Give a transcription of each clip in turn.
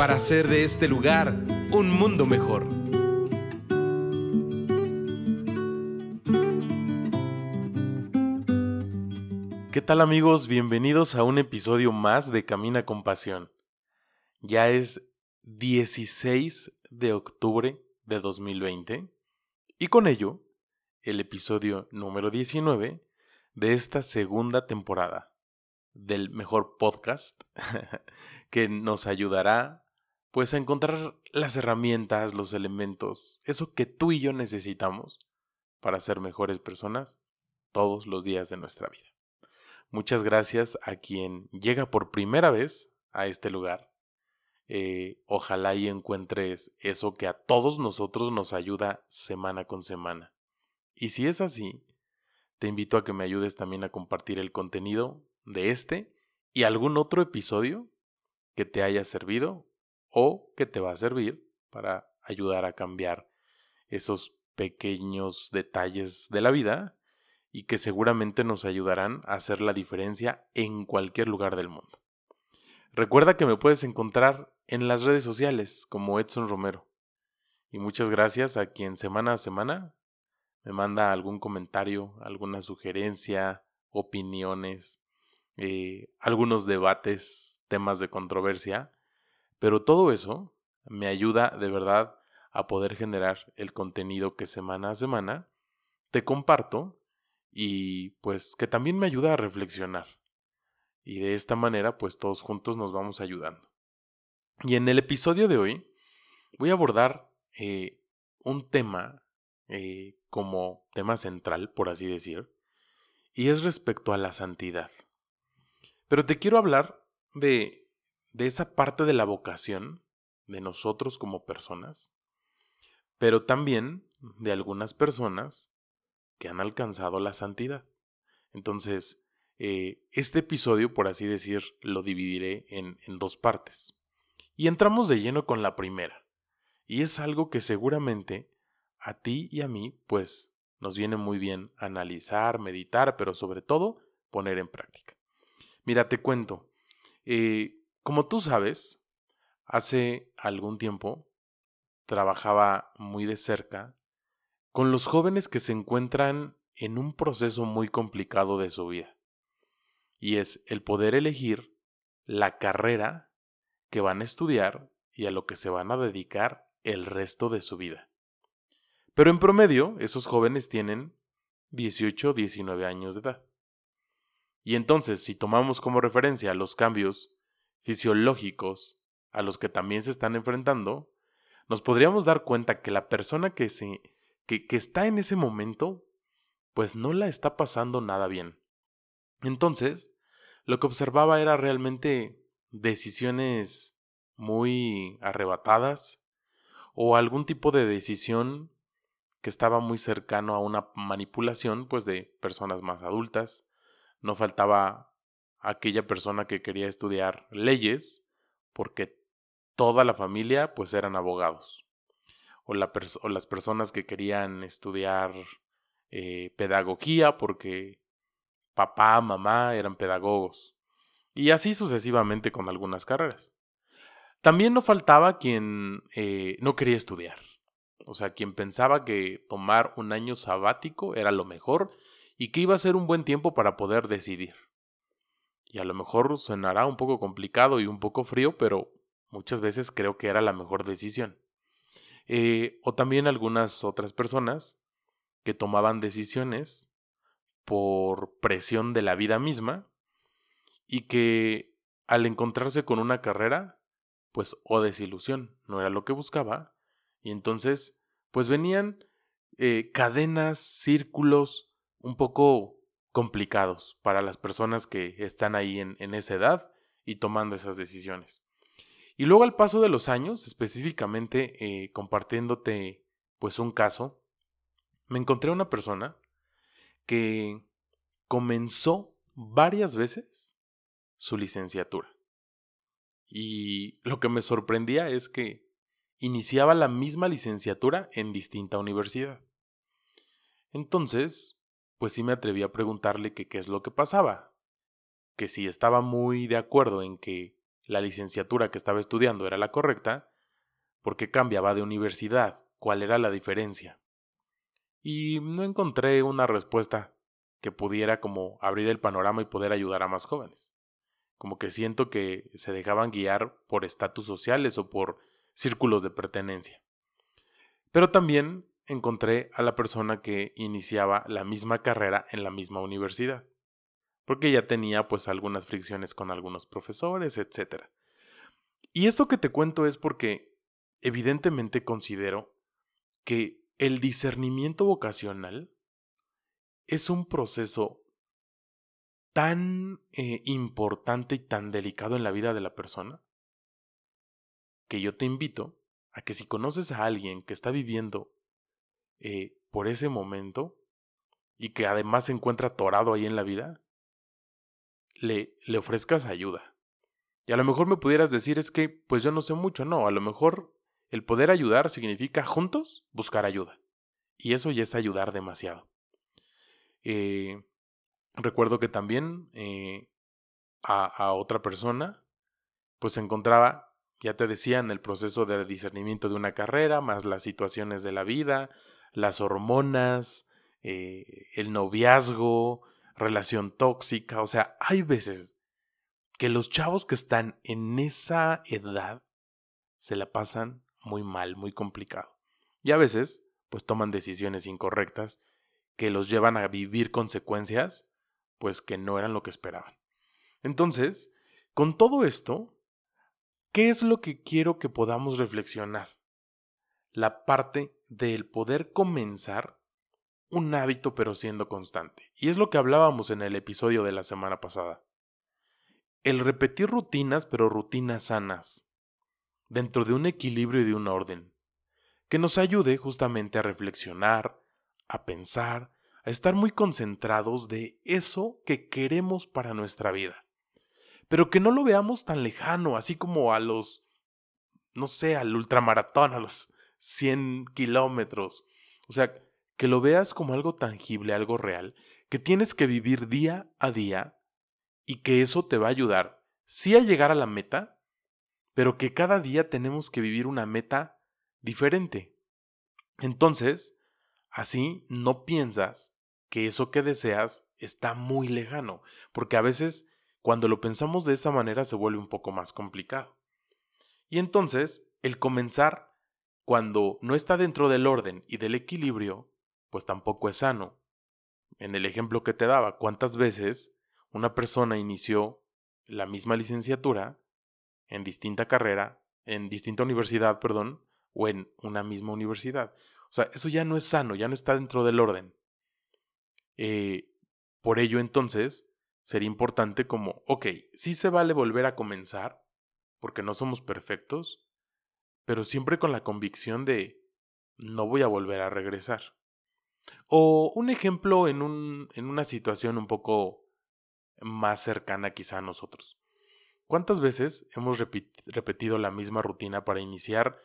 para hacer de este lugar un mundo mejor. ¿Qué tal amigos? Bienvenidos a un episodio más de Camina con Pasión. Ya es 16 de octubre de 2020 y con ello el episodio número 19 de esta segunda temporada del mejor podcast que nos ayudará pues encontrar las herramientas, los elementos, eso que tú y yo necesitamos para ser mejores personas todos los días de nuestra vida. Muchas gracias a quien llega por primera vez a este lugar. Eh, ojalá y encuentres eso que a todos nosotros nos ayuda semana con semana. Y si es así, te invito a que me ayudes también a compartir el contenido de este y algún otro episodio que te haya servido o que te va a servir para ayudar a cambiar esos pequeños detalles de la vida y que seguramente nos ayudarán a hacer la diferencia en cualquier lugar del mundo. Recuerda que me puedes encontrar en las redes sociales como Edson Romero. Y muchas gracias a quien semana a semana me manda algún comentario, alguna sugerencia, opiniones, eh, algunos debates, temas de controversia, pero todo eso me ayuda de verdad a poder generar el contenido que semana a semana te comparto y pues que también me ayuda a reflexionar. Y de esta manera pues todos juntos nos vamos ayudando. Y en el episodio de hoy voy a abordar eh, un tema eh, como tema central, por así decir, y es respecto a la santidad. Pero te quiero hablar de, de esa parte de la vocación de nosotros como personas, pero también de algunas personas que han alcanzado la santidad. Entonces, eh, este episodio, por así decir, lo dividiré en, en dos partes. Y entramos de lleno con la primera. Y es algo que seguramente a ti y a mí, pues nos viene muy bien analizar, meditar, pero sobre todo poner en práctica. Mira, te cuento. Eh, como tú sabes, hace algún tiempo trabajaba muy de cerca con los jóvenes que se encuentran en un proceso muy complicado de su vida. Y es el poder elegir la carrera que van a estudiar y a lo que se van a dedicar el resto de su vida. Pero en promedio, esos jóvenes tienen 18 o 19 años de edad. Y entonces, si tomamos como referencia los cambios fisiológicos a los que también se están enfrentando, nos podríamos dar cuenta que la persona que, se, que, que está en ese momento, pues no la está pasando nada bien. Entonces, lo que observaba era realmente decisiones muy arrebatadas o algún tipo de decisión que estaba muy cercano a una manipulación pues de personas más adultas. No faltaba aquella persona que quería estudiar leyes porque toda la familia pues eran abogados. O, las personas que querían estudiar eh, pedagogía porque papá, mamá eran pedagogos. Y así sucesivamente con algunas carreras. También no faltaba quien eh, no quería estudiar o sea, quien pensaba que tomar un año sabático era lo mejor y que iba a ser un buen tiempo para poder decidir. Y a lo mejor sonará un poco complicado y un poco frío, pero muchas veces creo que era la mejor decisión. Eh, o también algunas otras personas que tomaban decisiones por presión de la vida misma y que al encontrarse con una carrera, pues o desilusión, no era lo que buscaba, y entonces pues venían eh, cadenas, círculos un poco complicados para las personas que están ahí en, en esa edad y tomando esas decisiones. Y luego al paso de los años, específicamente eh, compartiéndote pues un caso, me encontré una persona que comenzó varias veces su licenciatura. Y lo que me sorprendía es que iniciaba la misma licenciatura en distinta universidad. Entonces, pues sí me atreví a preguntarle qué es lo que pasaba, que si estaba muy de acuerdo en que la licenciatura que estaba estudiando era la correcta, por qué cambiaba de universidad, cuál era la diferencia. Y no encontré una respuesta que pudiera como abrir el panorama y poder ayudar a más jóvenes. Como que siento que se dejaban guiar por estatus sociales o por círculos de pertenencia. Pero también encontré a la persona que iniciaba la misma carrera en la misma universidad, porque ya tenía pues algunas fricciones con algunos profesores, etc. Y esto que te cuento es porque evidentemente considero que el discernimiento vocacional es un proceso tan eh, importante y tan delicado en la vida de la persona que yo te invito a que si conoces a alguien que está viviendo eh, por ese momento y que además se encuentra atorado ahí en la vida, le, le ofrezcas ayuda. Y a lo mejor me pudieras decir es que pues yo no sé mucho, no, a lo mejor el poder ayudar significa juntos buscar ayuda. Y eso ya es ayudar demasiado. Eh, recuerdo que también eh, a, otra persona, pues se encontraba, ya te decía, en el proceso de discernimiento de una carrera, más las situaciones de la vida, las hormonas, eh, el noviazgo, relación tóxica. O sea, hay veces que los chavos que están en esa edad se la pasan muy mal, muy complicado. Y a veces, pues toman decisiones incorrectas que los llevan a vivir consecuencias, pues que no eran lo que esperaban. Entonces, con todo esto, ¿qué es lo que quiero que podamos reflexionar? La parte del poder comenzar un hábito pero siendo constante. Y es lo que hablábamos en el episodio de la semana pasada. El repetir rutinas pero rutinas sanas, dentro de un equilibrio y de un orden, que nos ayude justamente a reflexionar, a pensar, a estar muy concentrados de eso que queremos para nuestra vida. Pero que no lo veamos tan lejano, así como a los, no sé, al ultramaratón, a los 100 kilómetros. O sea, que lo veas como algo tangible, algo real, que tienes que vivir día a día y que eso te va a ayudar, sí a llegar a la meta, pero que cada día tenemos que vivir una meta diferente. Entonces, Así no piensas que eso que deseas está muy lejano, porque a veces cuando lo pensamos de esa manera se vuelve un poco más complicado. Y entonces, el comenzar cuando no está dentro del orden y del equilibrio, pues tampoco es sano. En el ejemplo que te daba, ¿cuántas veces una persona inició la misma licenciatura en distinta carrera, en distinta universidad, perdón, o en una misma universidad? O sea, eso ya no es sano, ya no está dentro del orden. Eh, por ello, entonces, sería importante como, ok, sí se vale volver a comenzar, porque no somos perfectos, pero siempre con la convicción de no voy a volver a regresar. O un ejemplo en, un, en una situación un poco más cercana quizá a nosotros. ¿Cuántas veces hemos repetido la misma rutina para iniciar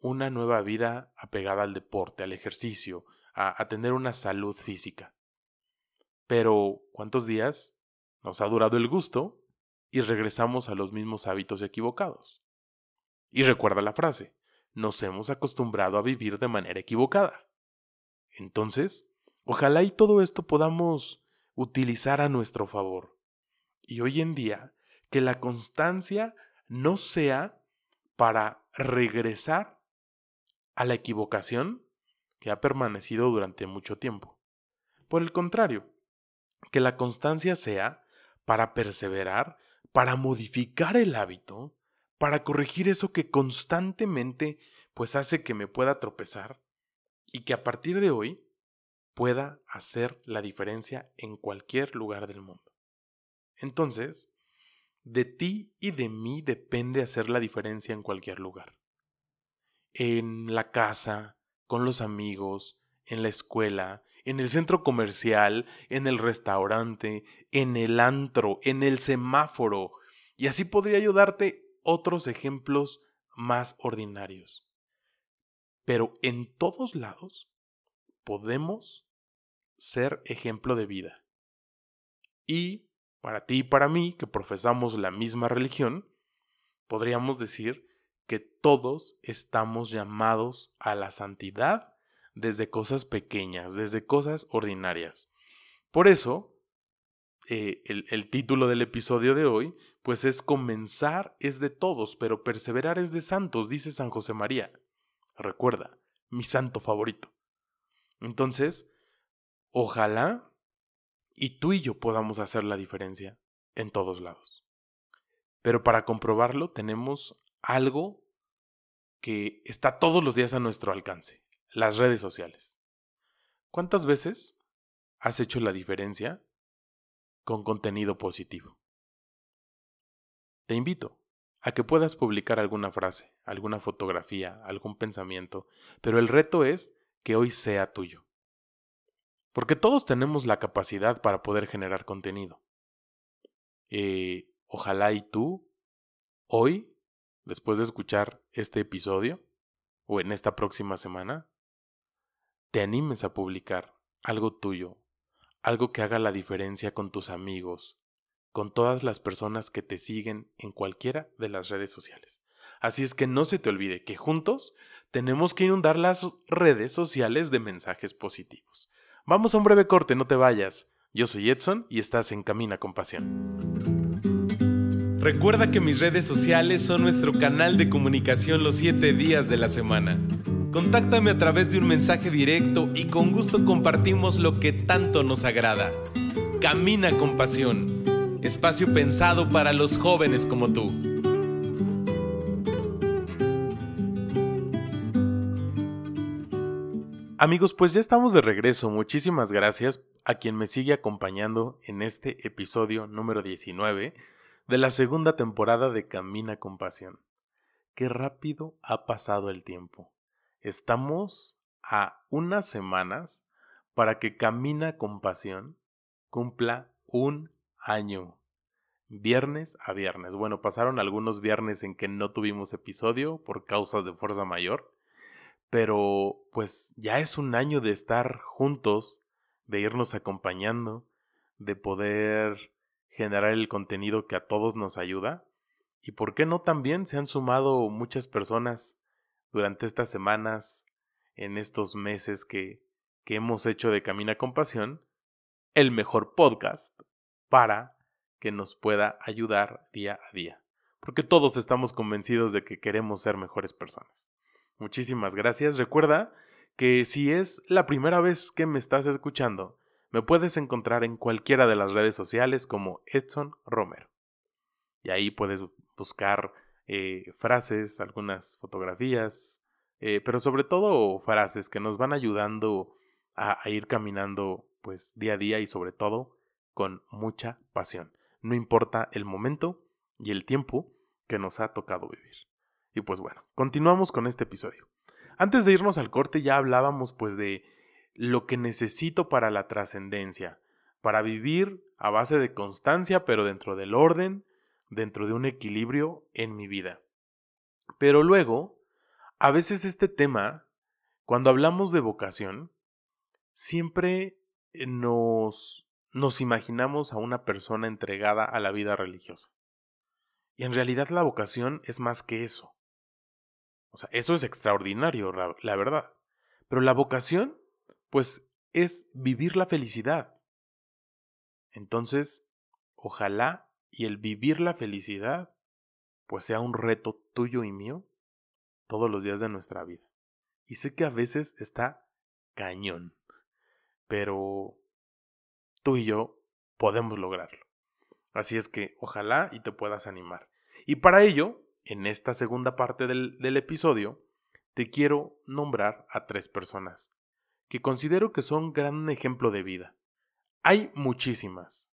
una nueva vida apegada al deporte, al ejercicio, a, tener una salud física. Pero, ¿cuántos días nos ha durado el gusto y regresamos a los mismos hábitos equivocados? Y recuerda la frase, nos hemos acostumbrado a vivir de manera equivocada. Entonces, ojalá y todo esto podamos utilizar a nuestro favor. Y hoy en día, que la constancia no sea para regresar a la equivocación que ha permanecido durante mucho tiempo. Por el contrario, que la constancia sea para perseverar, para modificar el hábito, para corregir eso que constantemente pues hace que me pueda tropezar y que a partir de hoy pueda hacer la diferencia en cualquier lugar del mundo. Entonces, de ti y de mí depende hacer la diferencia en cualquier lugar. En la casa, con los amigos, en la escuela, en el centro comercial, en el restaurante, en el antro, en el semáforo. Y así podría yo darte otros ejemplos más ordinarios. Pero en todos lados podemos ser ejemplo de vida. Y para ti y para mí, que profesamos la misma religión, podríamos decir que todos estamos llamados a la santidad desde cosas pequeñas, desde cosas ordinarias. Por eso, eh, el, el título del episodio de hoy, pues es comenzar es de todos, pero perseverar es de santos, dice San José María. Recuerda, mi santo favorito. Entonces, ojalá y tú y yo podamos hacer la diferencia en todos lados. Pero para comprobarlo tenemos algo que está todos los días a nuestro alcance, las redes sociales. ¿Cuántas veces has hecho la diferencia con contenido positivo? Te invito a que puedas publicar alguna frase, alguna fotografía, algún pensamiento, pero el reto es que hoy sea tuyo. Porque todos tenemos la capacidad para poder generar contenido. Eh, ojalá y tú, hoy, después de escuchar este episodio, o en esta próxima semana, te animes a publicar algo tuyo, algo que haga la diferencia con tus amigos, con todas las personas que te siguen en cualquiera de las redes sociales. Así es que no se te olvide que juntos tenemos que inundar las redes sociales de mensajes positivos. Vamos a un breve corte, no te vayas. Yo soy Edson y estás en Camina con Pasión. Recuerda que mis redes sociales son nuestro canal de comunicación los 7 días de la semana. Contáctame a través de un mensaje directo y con gusto compartimos lo que tanto nos agrada. Camina con Pasión, espacio pensado para los jóvenes como tú. Amigos, pues ya estamos de regreso. Muchísimas gracias a quien me sigue acompañando en este episodio número 19 de la segunda temporada de Camina con Pasión. Qué rápido ha pasado el tiempo. Estamos a unas semanas para que Camina con Pasión cumpla un año. Viernes a viernes. Bueno, pasaron algunos viernes en que no tuvimos episodio por causas de fuerza mayor pero pues ya es un año de estar juntos, de irnos acompañando, de poder generar el contenido que a todos nos ayuda. Y por qué no también se han sumado muchas personas durante estas semanas, en estos meses que, que hemos hecho de Camina con Pasión, el mejor podcast para que nos pueda ayudar día a día. Porque todos estamos convencidos de que queremos ser mejores personas. Muchísimas gracias. Recuerda que si es la primera vez que me estás escuchando, me puedes encontrar en cualquiera de las redes sociales como Edson Romero. Y ahí puedes buscar eh, frases, algunas fotografías, eh, pero sobre todo frases que nos van ayudando a, a ir caminando pues día a día y sobre todo con mucha pasión. No importa el momento y el tiempo que nos ha tocado vivir. Y pues bueno, continuamos con este episodio. Antes de irnos al corte ya hablábamos pues de lo que necesito para la trascendencia, para vivir a base de constancia, pero dentro del orden, dentro de un equilibrio en mi vida. Pero luego, a veces este tema, cuando hablamos de vocación, siempre nos, nos imaginamos a una persona entregada a la vida religiosa. Y en realidad la vocación es más que eso. O sea, eso es extraordinario, la verdad. Pero la vocación, pues, es vivir la felicidad. Entonces, ojalá y el vivir la felicidad, pues sea un reto tuyo y mío todos los días de nuestra vida. Y sé que a veces está cañón, pero tú y yo podemos lograrlo. Así es que ojalá y te puedas animar. Y para ello, en esta segunda parte del, episodio, te quiero nombrar a tres personas que considero que son gran ejemplo de vida. Hay muchísimas,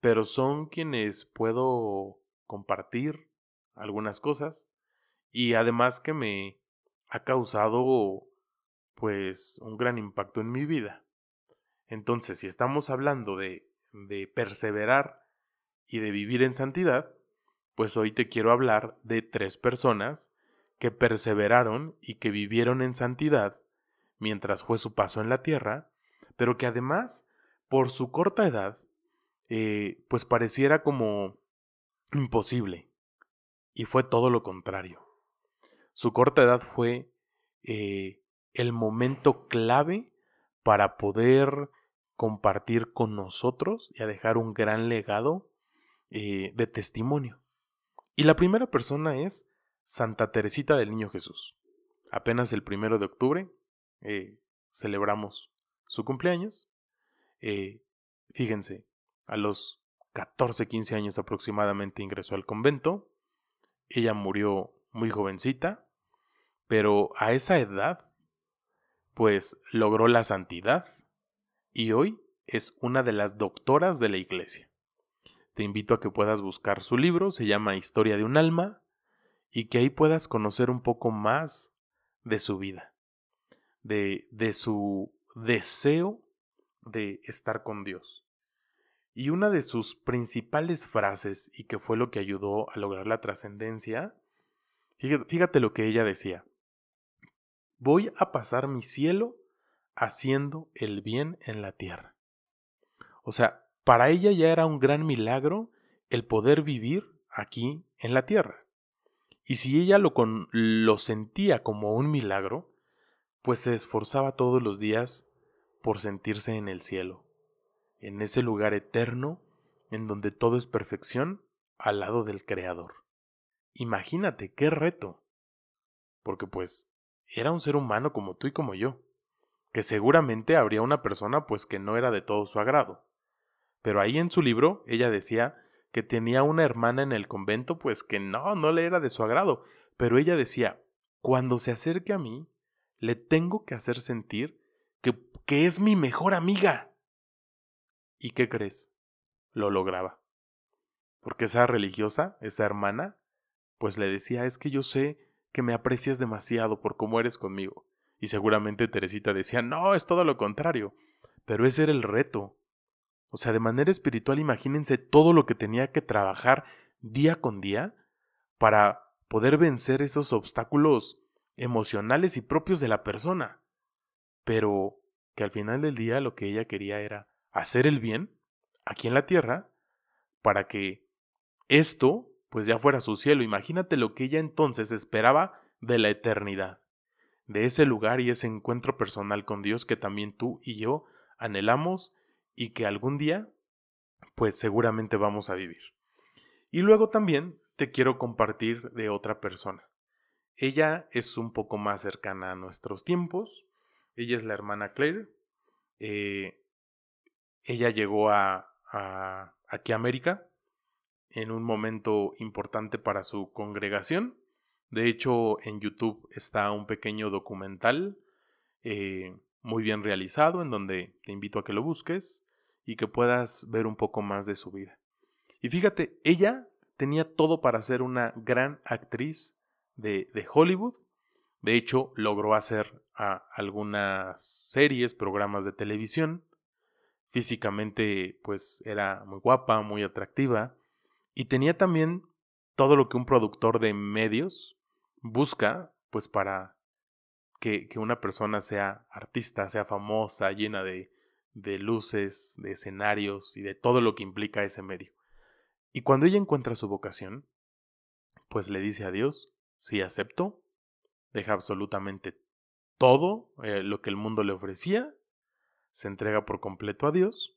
pero son quienes puedo compartir algunas cosas y además que me ha causado pues un gran impacto en mi vida. Entonces, si estamos hablando de, de perseverar y de vivir en santidad, pues hoy te quiero hablar de tres personas que perseveraron y que vivieron en santidad mientras fue su paso en la tierra, pero que además, por su corta edad, eh, pues pareciera como imposible. Y fue todo lo contrario. Su corta edad fue eh, el momento clave para poder compartir con nosotros y a dejar un gran legado eh, de testimonio. Y la primera persona es Santa Teresita del Niño Jesús. Apenas el primero de octubre celebramos su cumpleaños. Fíjense, a los 14, 15 años aproximadamente ingresó al convento. Ella murió muy jovencita, pero a esa edad, pues logró la santidad y hoy es una de las doctoras de la iglesia. Te invito a que puedas buscar su libro, se llama Historia de un alma, y que ahí puedas conocer un poco más de su vida, de, de su deseo de estar con Dios. Y una de sus principales frases, y que fue lo que ayudó a lograr la trascendencia, fíjate lo que ella decía, voy a pasar mi cielo haciendo el bien en la tierra. O sea, para ella ya era un gran milagro el poder vivir aquí en la tierra. Y si ella lo, lo sentía como un milagro, pues se esforzaba todos los días por sentirse en el cielo, en ese lugar eterno en donde todo es perfección al lado del Creador. Imagínate qué reto. Porque pues era un ser humano como tú y como yo, que seguramente habría una persona pues que no era de todo su agrado. Pero ahí en su libro ella decía que tenía una hermana en el convento, pues que no, no le era de su agrado. Pero ella decía, cuando se acerque a mí, le tengo que hacer sentir que, que es mi mejor amiga. ¿Y qué crees? Lo lograba. Porque esa religiosa, esa hermana, pues le decía, es que yo sé que me aprecias demasiado por cómo eres conmigo. Y seguramente Teresita decía, no, es todo lo contrario. Pero ese era el reto, o sea, de manera espiritual, imagínense todo lo que tenía que trabajar día con día para poder vencer esos obstáculos emocionales y propios de la persona. Pero que al final del día lo que ella quería era hacer el bien aquí en la tierra para que esto pues ya fuera su cielo. Imagínate lo que ella entonces esperaba de la eternidad, de ese lugar y ese encuentro personal con Dios que también tú y yo anhelamos y que algún día, pues seguramente vamos a vivir. Y luego también te quiero compartir de otra persona. Ella es un poco más cercana a nuestros tiempos. Ella es la hermana Claire. Eh, ella llegó a, a, aquí a América en un momento importante para su congregación. De hecho, en YouTube está un pequeño documental eh, muy bien realizado en donde te invito a que lo busques y que puedas ver un poco más de su vida. Y fíjate, ella tenía todo para ser una gran actriz de, de Hollywood. De hecho, logró hacer algunas series, programas de televisión. Físicamente, pues era muy guapa, muy atractiva. Y tenía también todo lo que un productor de medios busca, pues para que, que una persona sea artista, sea famosa, llena de, de luces, de escenarios y de todo lo que implica ese medio. Y cuando ella encuentra su vocación, pues le dice a Dios, sí acepto, deja absolutamente todo eh, lo que el mundo le ofrecía, se entrega por completo a Dios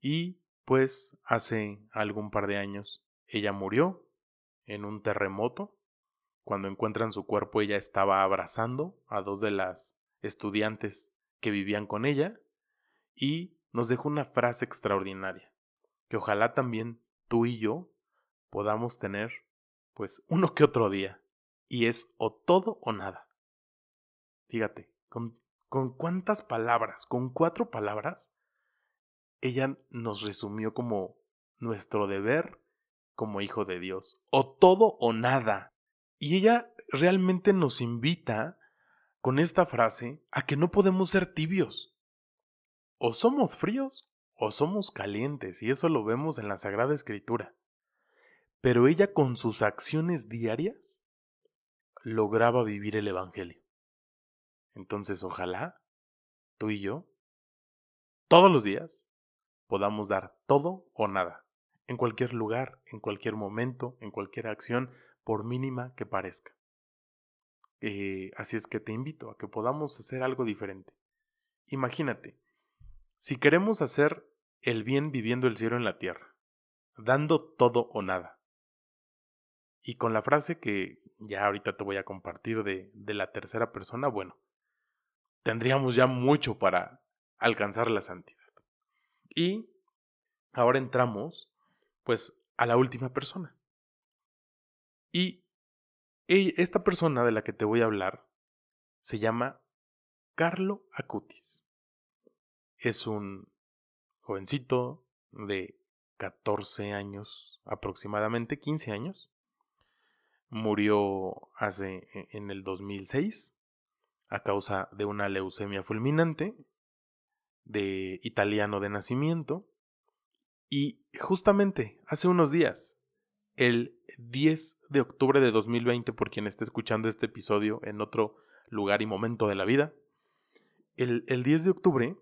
y pues hace algún par de años ella murió en un terremoto. Cuando encuentran su cuerpo ella estaba abrazando a dos de las estudiantes que vivían con ella y nos dejó una frase extraordinaria, que ojalá también tú y yo podamos tener pues uno que otro día, y es o todo o nada. Fíjate, con cuántas palabras, con cuatro palabras, ella nos resumió como nuestro deber como hijo de Dios. O todo o nada. Y ella realmente nos invita con esta frase a que no podemos ser tibios. O somos fríos o somos calientes, y eso lo vemos en la Sagrada Escritura. Pero ella con sus acciones diarias lograba vivir el Evangelio. Entonces ojalá tú y yo, todos los días, podamos dar todo o nada, en cualquier lugar, en cualquier momento, en cualquier acción, por mínima que parezca. Eh, así es que te invito a que podamos hacer algo diferente. Imagínate, si queremos hacer el bien viviendo el cielo en la tierra, dando todo o nada. Y con la frase que ya ahorita te voy a compartir de, de la tercera persona, bueno, tendríamos ya mucho para alcanzar la santidad. Y ahora entramos, pues, a la última persona. Y esta persona de la que te voy a hablar se llama Carlo Acutis. Es un jovencito de 14 años, aproximadamente 15 años. Murió hace e, en el 2006 a causa de una leucemia fulminante, de italiano de nacimiento, y justamente hace unos días, el 10 de octubre de 2020, por quien esté escuchando este episodio en otro lugar y momento de la vida, el, el 10 de octubre,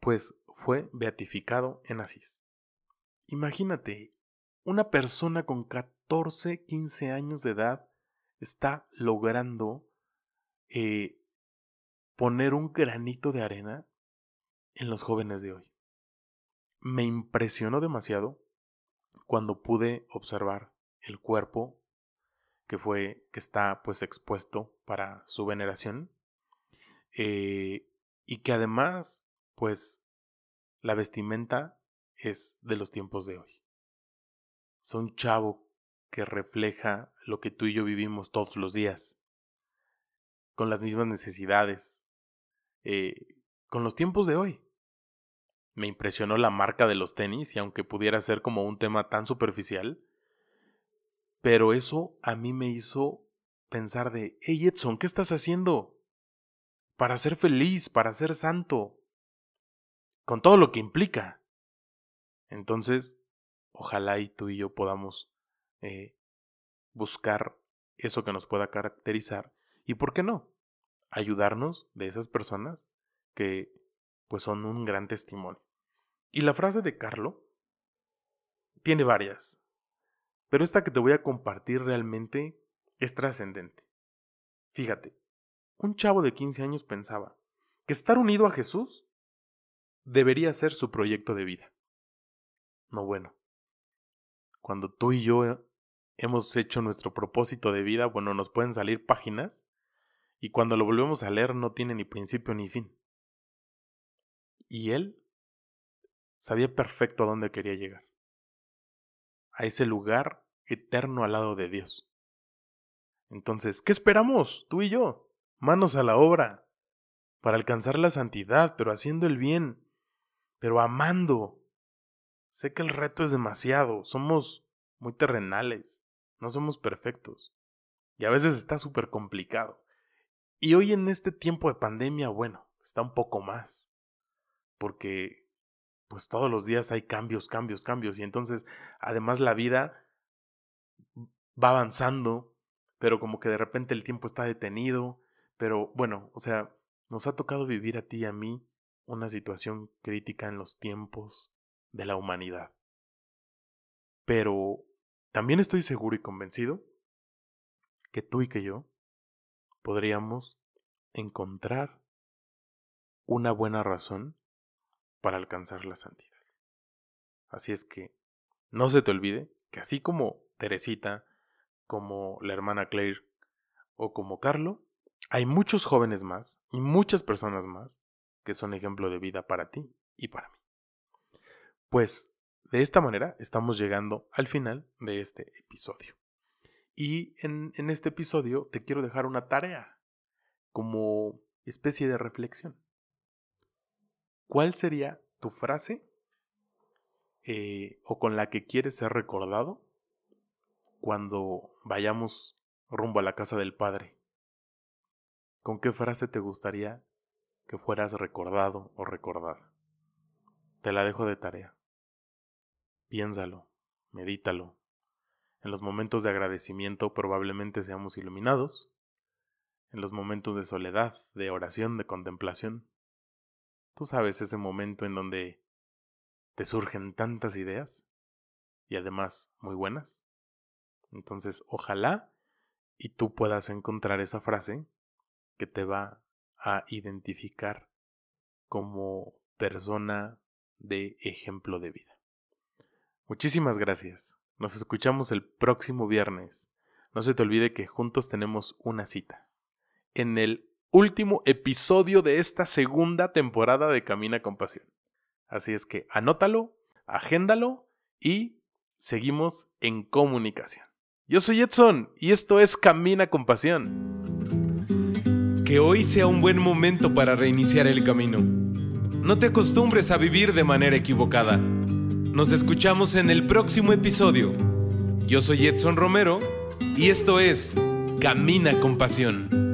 pues fue beatificado en Asís. Imagínate, una persona con 14, 15 años de edad está logrando eh, poner un granito de arena en los jóvenes de hoy. Me impresionó demasiado cuando pude observar el cuerpo que fue que está pues expuesto para su veneración eh, y que además pues la vestimenta es de los tiempos de hoy. Son chavo que refleja lo que tú y yo vivimos todos los días, con las mismas necesidades, eh, con los tiempos de hoy. Me impresionó la marca de los tenis y aunque pudiera ser como un tema tan superficial, pero eso a mí me hizo pensar de, hey Edson, ¿qué estás haciendo? Para ser feliz, para ser santo, con todo lo que implica. Entonces, ojalá y tú y yo podamos eh, buscar eso que nos pueda caracterizar y, ¿por qué no?, ayudarnos de esas personas que pues son un gran testimonio. Y la frase de Carlo tiene varias, pero esta que te voy a compartir realmente es trascendente. Fíjate, un chavo de 15 años pensaba que estar unido a Jesús debería ser su proyecto de vida. No bueno. Cuando tú y yo hemos hecho nuestro propósito de vida, bueno, nos pueden salir páginas y cuando lo volvemos a leer no tiene ni principio ni fin. Y él sabía perfecto a dónde quería llegar. A ese lugar eterno al lado de Dios. Entonces, ¿qué esperamos, tú y yo? Manos a la obra, para alcanzar la santidad, pero haciendo el bien, pero amando. Sé que el reto es demasiado, somos muy terrenales, no somos perfectos. Y a veces está súper complicado. Y hoy en este tiempo de pandemia, bueno, está un poco más. Porque pues todos los días hay cambios, cambios, cambios. Y entonces, además la vida va avanzando, pero como que de repente el tiempo está detenido. Pero bueno, o sea, nos ha tocado vivir a ti y a mí una situación crítica en los tiempos de la humanidad. Pero también estoy seguro y convencido que tú y que yo podríamos encontrar una buena razón para alcanzar la santidad. Así es que no se te olvide que así como Teresita, como la hermana Claire o como Carlo, hay muchos jóvenes más y muchas personas más que son ejemplo de vida para ti y para mí. Pues de esta manera estamos llegando al final de este episodio. Y en, este episodio te quiero dejar una tarea como especie de reflexión. ¿Cuál sería tu frase eh, o con la que quieres ser recordado cuando vayamos rumbo a la casa del Padre, ¿con qué frase te gustaría que fueras recordado o recordada? Te la dejo de tarea. Piénsalo, medítalo. En los momentos de agradecimiento probablemente seamos iluminados. En los momentos de soledad, de oración, de contemplación. Tú sabes ese momento en donde te surgen tantas ideas y además muy buenas. Entonces, ojalá y tú puedas encontrar esa frase que te va a identificar como persona de ejemplo de vida. Muchísimas gracias. Nos escuchamos el próximo viernes. No se te olvide que juntos tenemos una cita. En el último episodio de esta segunda temporada de Camina con Pasión. Así es que anótalo, agéndalo y seguimos en comunicación. Yo soy Edson y esto es Camina con Pasión. Que hoy sea un buen momento para reiniciar el camino. No te acostumbres a vivir de manera equivocada. Nos escuchamos en el próximo episodio. Yo soy Edson Romero y esto es Camina con Pasión.